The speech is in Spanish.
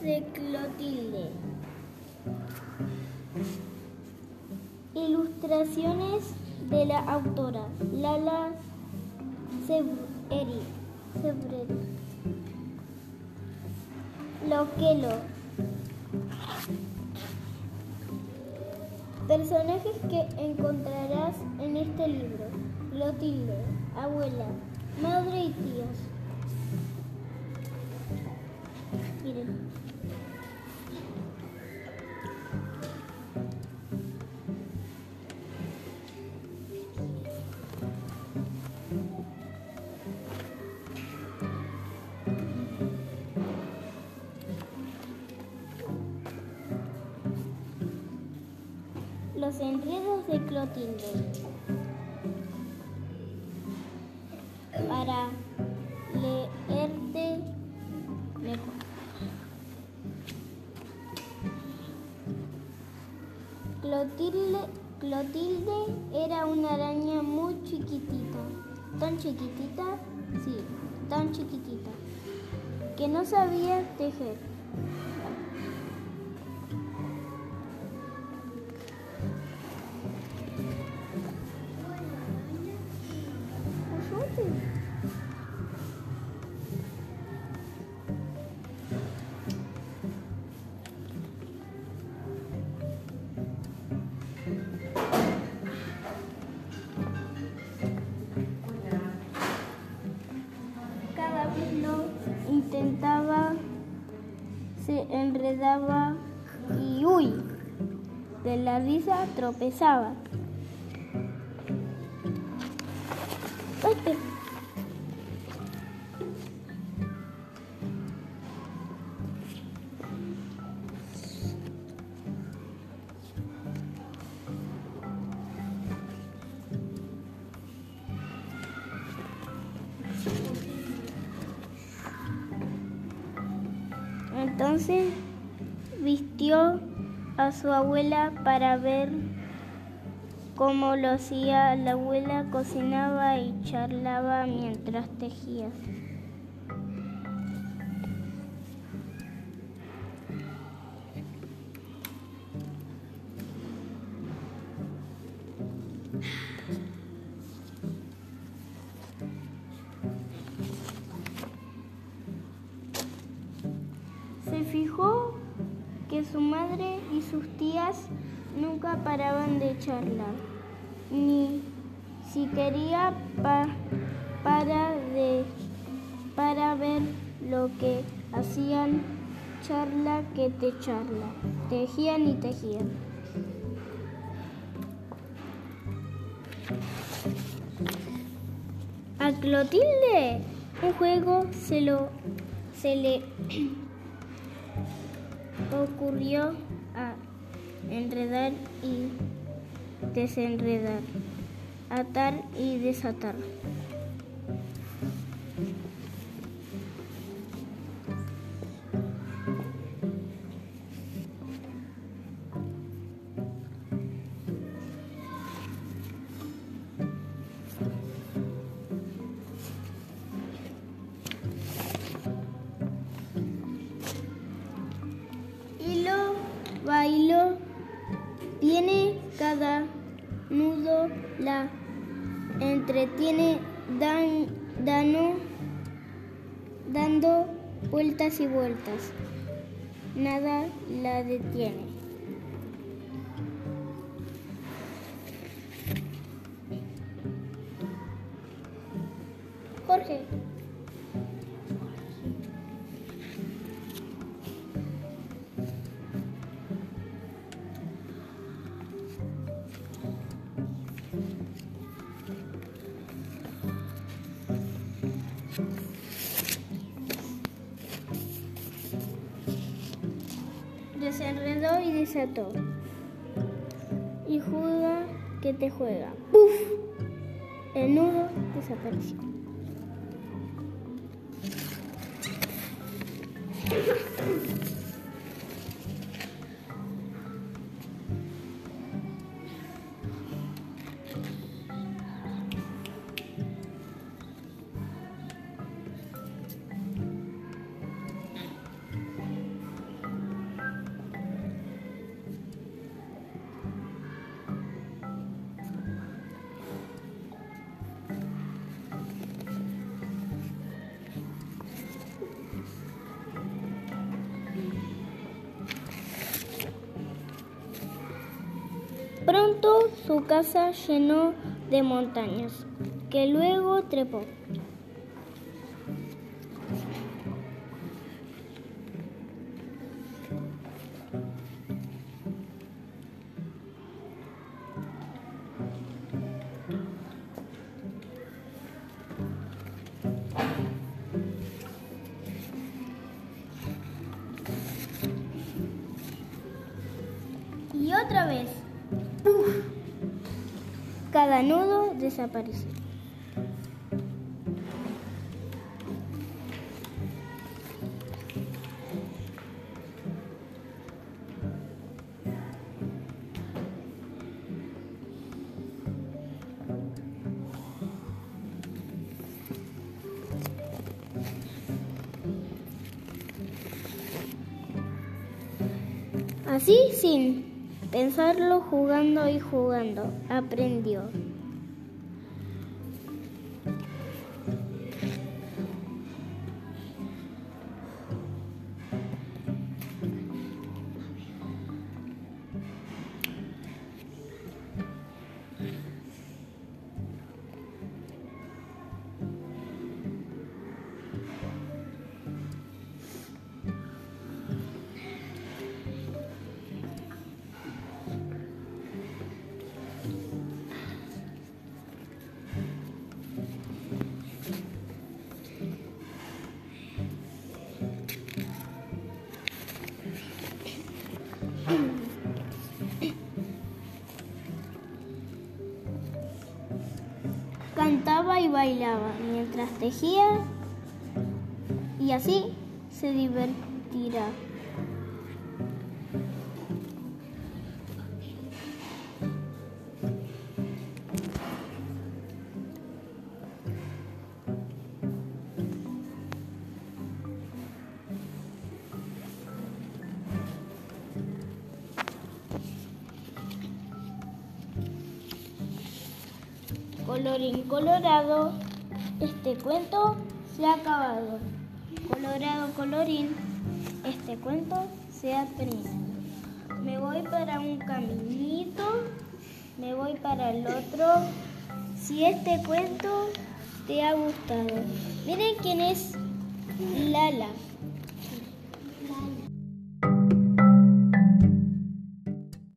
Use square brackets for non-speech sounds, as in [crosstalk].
de Clotilde. Ilustraciones de la autora Lala Sebreri. Loquelo. Personajes que encontrarás en este libro. Clotilde, abuela, madre y tíos. Miren. Enredos de Clotilde. Para leerte mejor. Clotilde, Clotilde era una araña muy chiquitita. Tan chiquitita, sí, tan chiquitita, que no sabía tejer. Intentaba, se enredaba y uy, de la risa tropezaba. Entonces vistió a su abuela para ver cómo lo hacía. La abuela cocinaba y charlaba mientras tejía. Fijó que su madre y sus tías nunca paraban de charlar, ni si quería pa- para, de, para ver lo que hacían, charla que te charla, tejían y tejían. A Clotilde un juego se lo se le [clears throat] ocurrió a enredar y desenredar, atar y desatar. La entretiene dan, dando vueltas y vueltas. Nada la detiene. Desenredó y desató. Y juega que te juega. ¡Puf! El nudo desapareció. Pronto su casa llenó de montañas, que luego trepó. Y otra vez. Cada nudo desapareció. Así, sin pensarlo, jugando y jugando, aprendió. Cantaba y bailaba mientras tejía y así se divertirá. Colorín colorado, este cuento se ha acabado. Colorado, colorín, este cuento se ha terminado. Me voy para un caminito, me voy para el otro. Si este cuento te ha gustado, miren quién es Lala.